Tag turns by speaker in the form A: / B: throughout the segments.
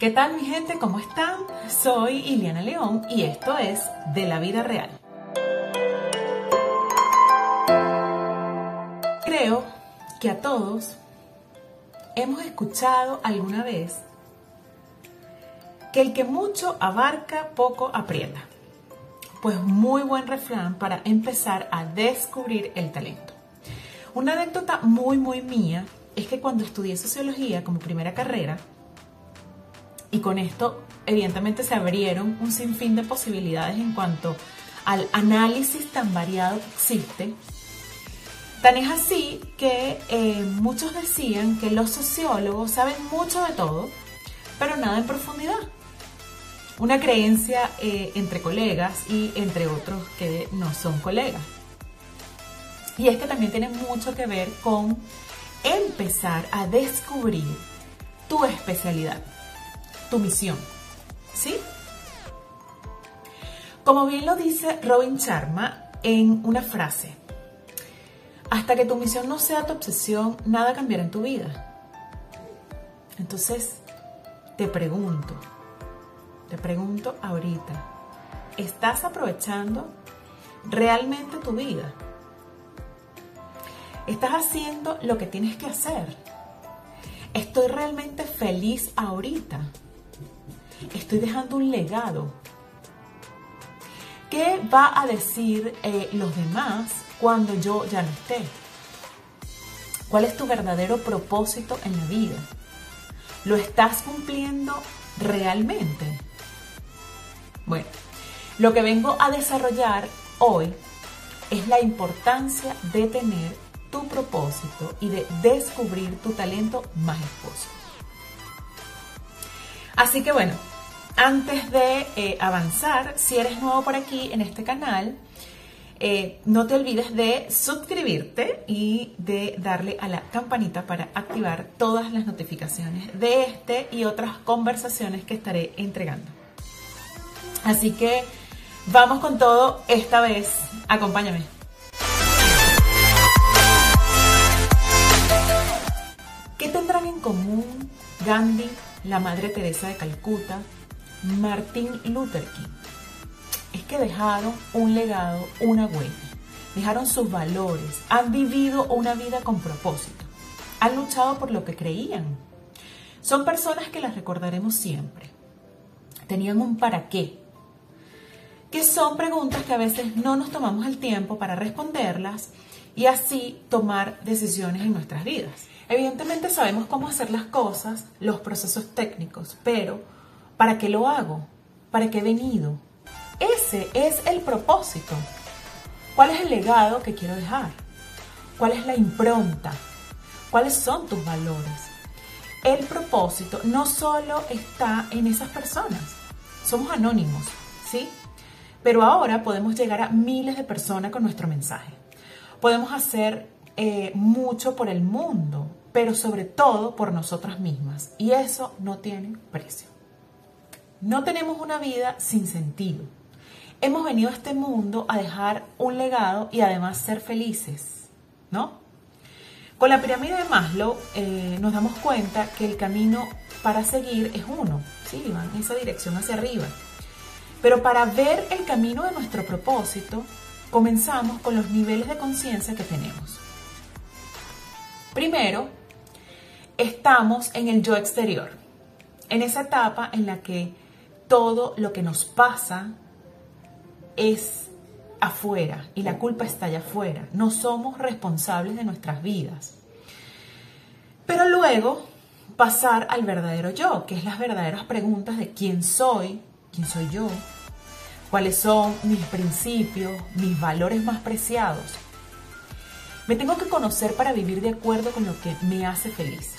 A: ¿Qué tal mi gente? ¿Cómo están? Soy Iliana León y esto es De la Vida Real. Creo que a todos hemos escuchado alguna vez que el que mucho abarca, poco aprieta. Pues muy buen refrán para empezar a descubrir el talento. Una anécdota muy, muy mía es que cuando estudié sociología como primera carrera, y con esto evidentemente se abrieron un sinfín de posibilidades en cuanto al análisis tan variado que existe, Tan es así que eh, muchos decían que los sociólogos saben mucho de todo, pero nada en profundidad. Una creencia eh, entre colegas y entre otros que no son colegas. Y es que también tiene mucho que ver con empezar a descubrir tu especialidad, tu misión. ¿Sí? Como bien lo dice Robin Sharma en una frase, hasta que tu misión no sea tu obsesión, nada cambiará en tu vida. Entonces, te pregunto, te pregunto ahorita, ¿estás aprovechando realmente tu vida? ¿Estás haciendo lo que tienes que hacer? ¿Estoy realmente feliz ahorita? ¿Estoy dejando un legado? ¿Qué va a decir eh, los demás cuando yo ya no esté? ¿Cuál es tu verdadero propósito en la vida? ¿Lo estás cumpliendo realmente? Bueno, lo que vengo a desarrollar hoy es la importancia de tener tu propósito y de descubrir tu talento más esposo. Así que bueno, antes de eh, avanzar, si eres nuevo por aquí en este canal, eh, no te olvides de suscribirte y de darle a la campanita para activar todas las notificaciones de este y otras conversaciones que estaré entregando. Así que vamos con todo esta vez. Acompáñame. ¿Qué tendrán en común Gandhi, la Madre Teresa de Calcuta, Martin Luther King? es que dejaron un legado, una huella, dejaron sus valores, han vivido una vida con propósito, han luchado por lo que creían. Son personas que las recordaremos siempre. Tenían un para qué, que son preguntas que a veces no nos tomamos el tiempo para responderlas y así tomar decisiones en nuestras vidas. Evidentemente sabemos cómo hacer las cosas, los procesos técnicos, pero ¿para qué lo hago? ¿Para qué he venido? Ese es el propósito. ¿Cuál es el legado que quiero dejar? ¿Cuál es la impronta? ¿Cuáles son tus valores? El propósito no solo está en esas personas, somos anónimos, ¿sí? Pero ahora podemos llegar a miles de personas con nuestro mensaje. Podemos hacer eh, mucho por el mundo, pero sobre todo por nosotras mismas. Y eso no tiene precio. No tenemos una vida sin sentido hemos venido a este mundo a dejar un legado y además ser felices, ¿no? Con la pirámide de Maslow eh, nos damos cuenta que el camino para seguir es uno, ¿sí? Va en esa dirección hacia arriba. Pero para ver el camino de nuestro propósito, comenzamos con los niveles de conciencia que tenemos. Primero, estamos en el yo exterior, en esa etapa en la que todo lo que nos pasa, es afuera y la culpa está allá afuera. No somos responsables de nuestras vidas. Pero luego pasar al verdadero yo, que es las verdaderas preguntas de quién soy, quién soy yo, cuáles son mis principios, mis valores más preciados. Me tengo que conocer para vivir de acuerdo con lo que me hace feliz,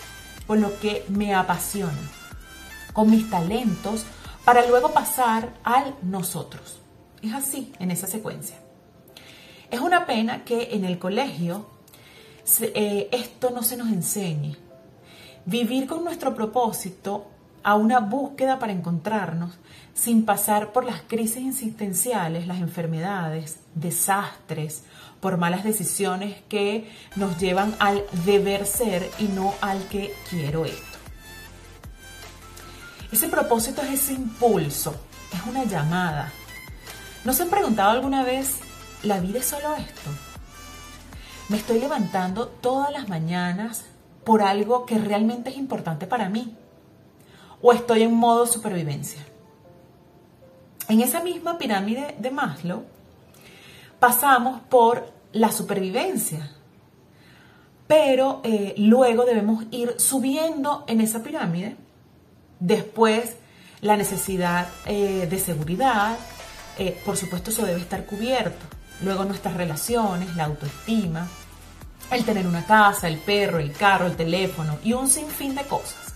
A: con lo que me apasiona, con mis talentos, para luego pasar al nosotros. Es así, en esa secuencia. Es una pena que en el colegio eh, esto no se nos enseñe. Vivir con nuestro propósito a una búsqueda para encontrarnos sin pasar por las crisis existenciales, las enfermedades, desastres, por malas decisiones que nos llevan al deber ser y no al que quiero esto. Ese propósito es ese impulso, es una llamada. ¿No se han preguntado alguna vez, ¿la vida es solo esto? Me estoy levantando todas las mañanas por algo que realmente es importante para mí. O estoy en modo supervivencia. En esa misma pirámide de Maslow pasamos por la supervivencia. Pero eh, luego debemos ir subiendo en esa pirámide. Después la necesidad eh, de seguridad. Eh, por supuesto eso debe estar cubierto. Luego nuestras relaciones, la autoestima, el tener una casa, el perro, el carro, el teléfono y un sinfín de cosas.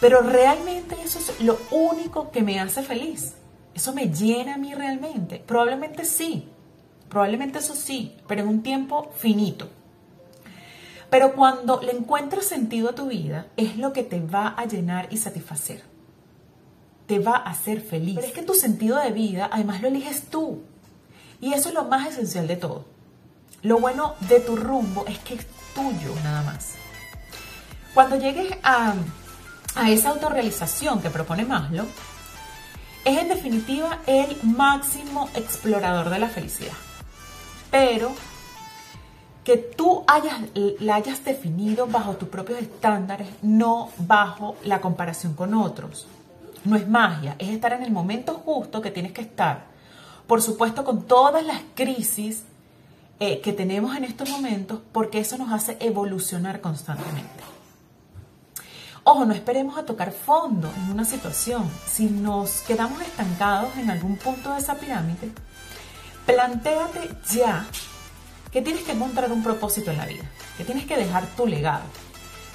A: Pero realmente eso es lo único que me hace feliz. Eso me llena a mí realmente. Probablemente sí, probablemente eso sí, pero en un tiempo finito. Pero cuando le encuentras sentido a tu vida, es lo que te va a llenar y satisfacer. Te va a hacer feliz. Pero es que tu sentido de vida, además lo eliges tú. Y eso es lo más esencial de todo. Lo bueno de tu rumbo es que es tuyo nada más. Cuando llegues a, esa autorrealización que propone Maslow, es en definitiva el máximo explorador de la felicidad. Pero que tú hayas, la hayas definido bajo tus propios estándares, no bajo la comparación con otros. No es magia, es estar en el momento justo que tienes que estar. Por supuesto, con todas las crisis eh, que tenemos en estos momentos porque eso nos hace evolucionar constantemente. Ojo, no esperemos a tocar fondo en una situación. Si nos quedamos estancados en algún punto de esa pirámide, plantéate ya que tienes que encontrar un propósito en la vida, que tienes que dejar tu legado.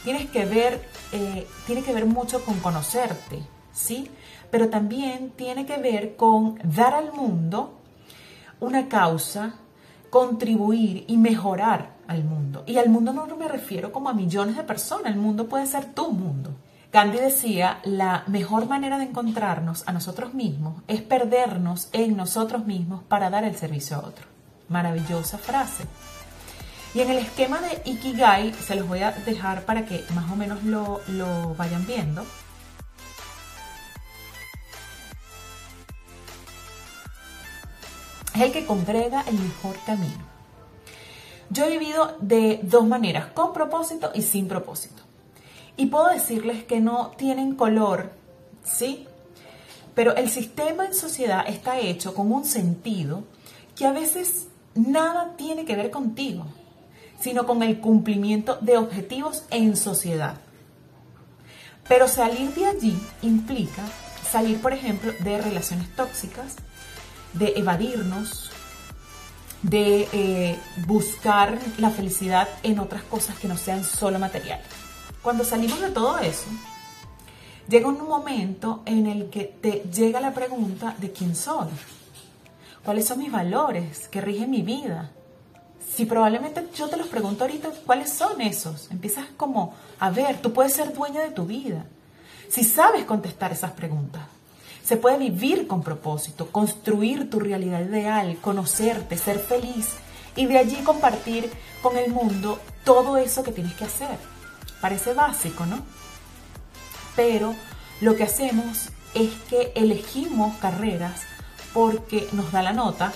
A: Tienes que ver, eh, tiene que ver mucho con conocerte, ¿sí? Pero también tiene que ver con dar al mundo una causa, contribuir y mejorar al mundo. Y al mundo no me refiero como a millones de personas, el mundo puede ser tu mundo. Gandhi decía, la mejor manera de encontrarnos a nosotros mismos es perdernos en nosotros mismos para dar el servicio a otro. Maravillosa frase. Y en el esquema de Ikigai, se los voy a dejar para que más o menos lo, lo vayan viendo. es el que congrega el mejor camino. Yo he vivido de dos maneras, con propósito y sin propósito. Y puedo decirles que no tienen color, ¿sí? Pero el sistema en sociedad está hecho con un sentido que a veces nada tiene que ver contigo, sino con el cumplimiento de objetivos en sociedad. Pero salir de allí implica salir, por ejemplo, de relaciones tóxicas, de evadirnos, de eh, buscar la felicidad en otras cosas que no sean solo materiales. Cuando salimos de todo eso, llega un momento en el que te llega la pregunta de quién soy, cuáles son mis valores que rigen mi vida. Si probablemente yo te los pregunto ahorita, ¿cuáles son esos? Empiezas como a ver, tú puedes ser dueña de tu vida. Si sabes contestar esas preguntas, se puede vivir con propósito, construir tu realidad ideal, conocerte, ser feliz y de allí compartir con el mundo todo eso que tienes que hacer. Parece básico, ¿no? Pero lo que hacemos es que elegimos carreras porque nos da la nota,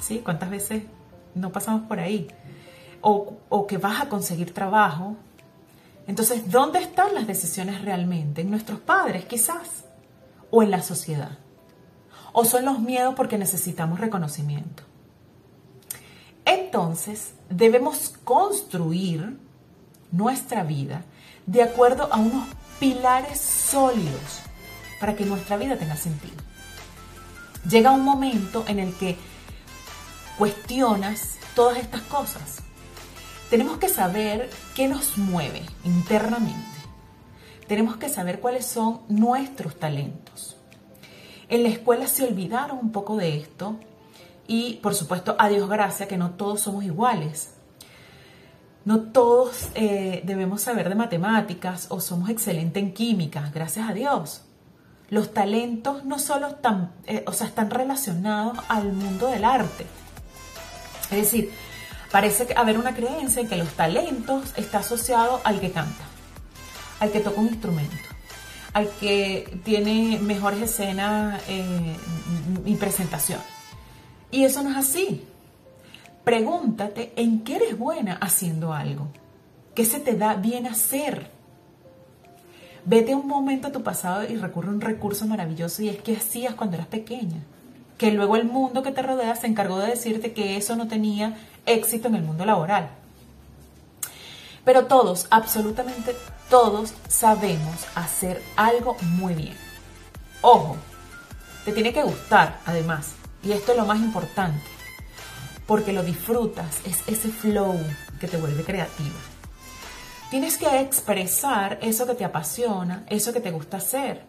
A: ¿sí? ¿Cuántas veces no pasamos por ahí? O, que vas a conseguir trabajo. Entonces, ¿dónde están las decisiones realmente? En nuestros padres, quizás o en la sociedad? ¿O son los miedos porque necesitamos reconocimiento? Entonces, debemos construir nuestra vida de acuerdo a unos pilares sólidos para que nuestra vida tenga sentido. Llega un momento en el que cuestionas todas estas cosas. Tenemos que saber qué nos mueve internamente tenemos que saber cuáles son nuestros talentos. En la escuela se olvidaron un poco de esto y por supuesto, a Dios gracia, que no todos somos iguales. No todos eh, debemos saber de matemáticas o somos excelentes en química, gracias a Dios. Los talentos no solo están, eh, o sea, están relacionados al mundo del arte. Es decir, parece haber una creencia en que los talentos está asociado al que canta al que toca un instrumento, al que tiene mejores escenas eh, y presentación. Y eso no es así. Pregúntate en qué eres buena haciendo algo. ¿Qué se te da bien hacer? Vete un momento a tu pasado y recurre a un recurso maravilloso y es que hacías cuando eras pequeña. Que luego el mundo que te rodea se encargó de decirte que eso no tenía éxito en el mundo laboral. Pero todos, absolutamente todos, sabemos hacer algo muy bien. Ojo, te tiene que gustar además. Y esto es lo más importante. Porque lo disfrutas, es ese flow que te vuelve creativa. Tienes que expresar eso que te apasiona, eso que te gusta hacer.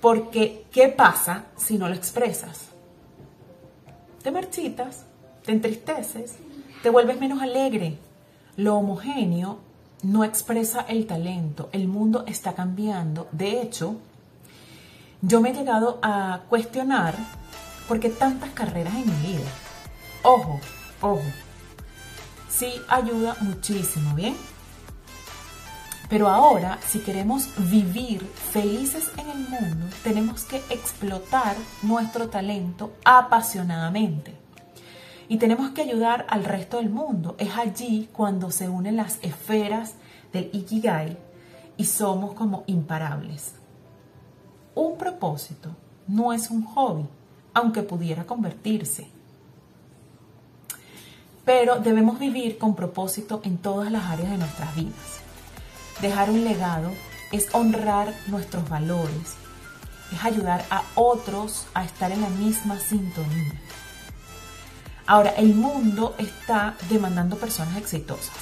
A: Porque, ¿qué pasa si no lo expresas? Te marchitas, te entristeces, te vuelves menos alegre. Lo homogéneo no expresa el talento. El mundo está cambiando. De hecho, yo me he llegado a cuestionar por qué tantas carreras en mi vida. Ojo, ojo. Sí ayuda muchísimo, ¿bien? Pero ahora, si queremos vivir felices en el mundo, tenemos que explotar nuestro talento apasionadamente. Y tenemos que ayudar al resto del mundo. Es allí cuando se unen las esferas del Ikigai y somos como imparables. Un propósito no es un hobby, aunque pudiera convertirse. Pero debemos vivir con propósito en todas las áreas de nuestras vidas. Dejar un legado es honrar nuestros valores, es ayudar a otros a estar en la misma sintonía. Ahora, el mundo está demandando personas exitosas.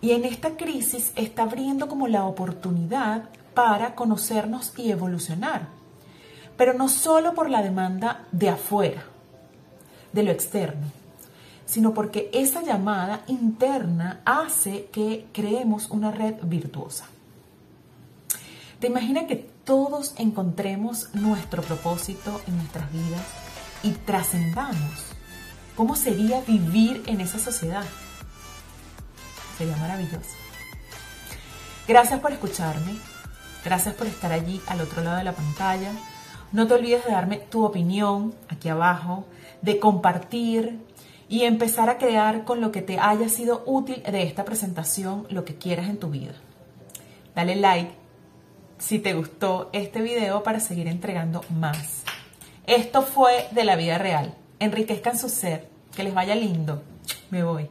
A: Y en esta crisis está abriendo como la oportunidad para conocernos y evolucionar. Pero no solo por la demanda de afuera, de lo externo, sino porque esa llamada interna hace que creemos una red virtuosa. ¿Te imaginas que todos encontremos nuestro propósito en nuestras vidas y trascendamos? ¿Cómo sería vivir en esa sociedad? Sería maravilloso. Gracias por escucharme. Gracias por estar allí al otro lado de la pantalla. No te olvides de darme tu opinión aquí abajo, de compartir, y empezar a crear con lo que te haya sido útil de esta presentación lo que quieras en tu vida. Dale like si te gustó este video para seguir entregando más. Esto fue de la vida real. Enriquezcan su ser. Que les vaya lindo. Me voy.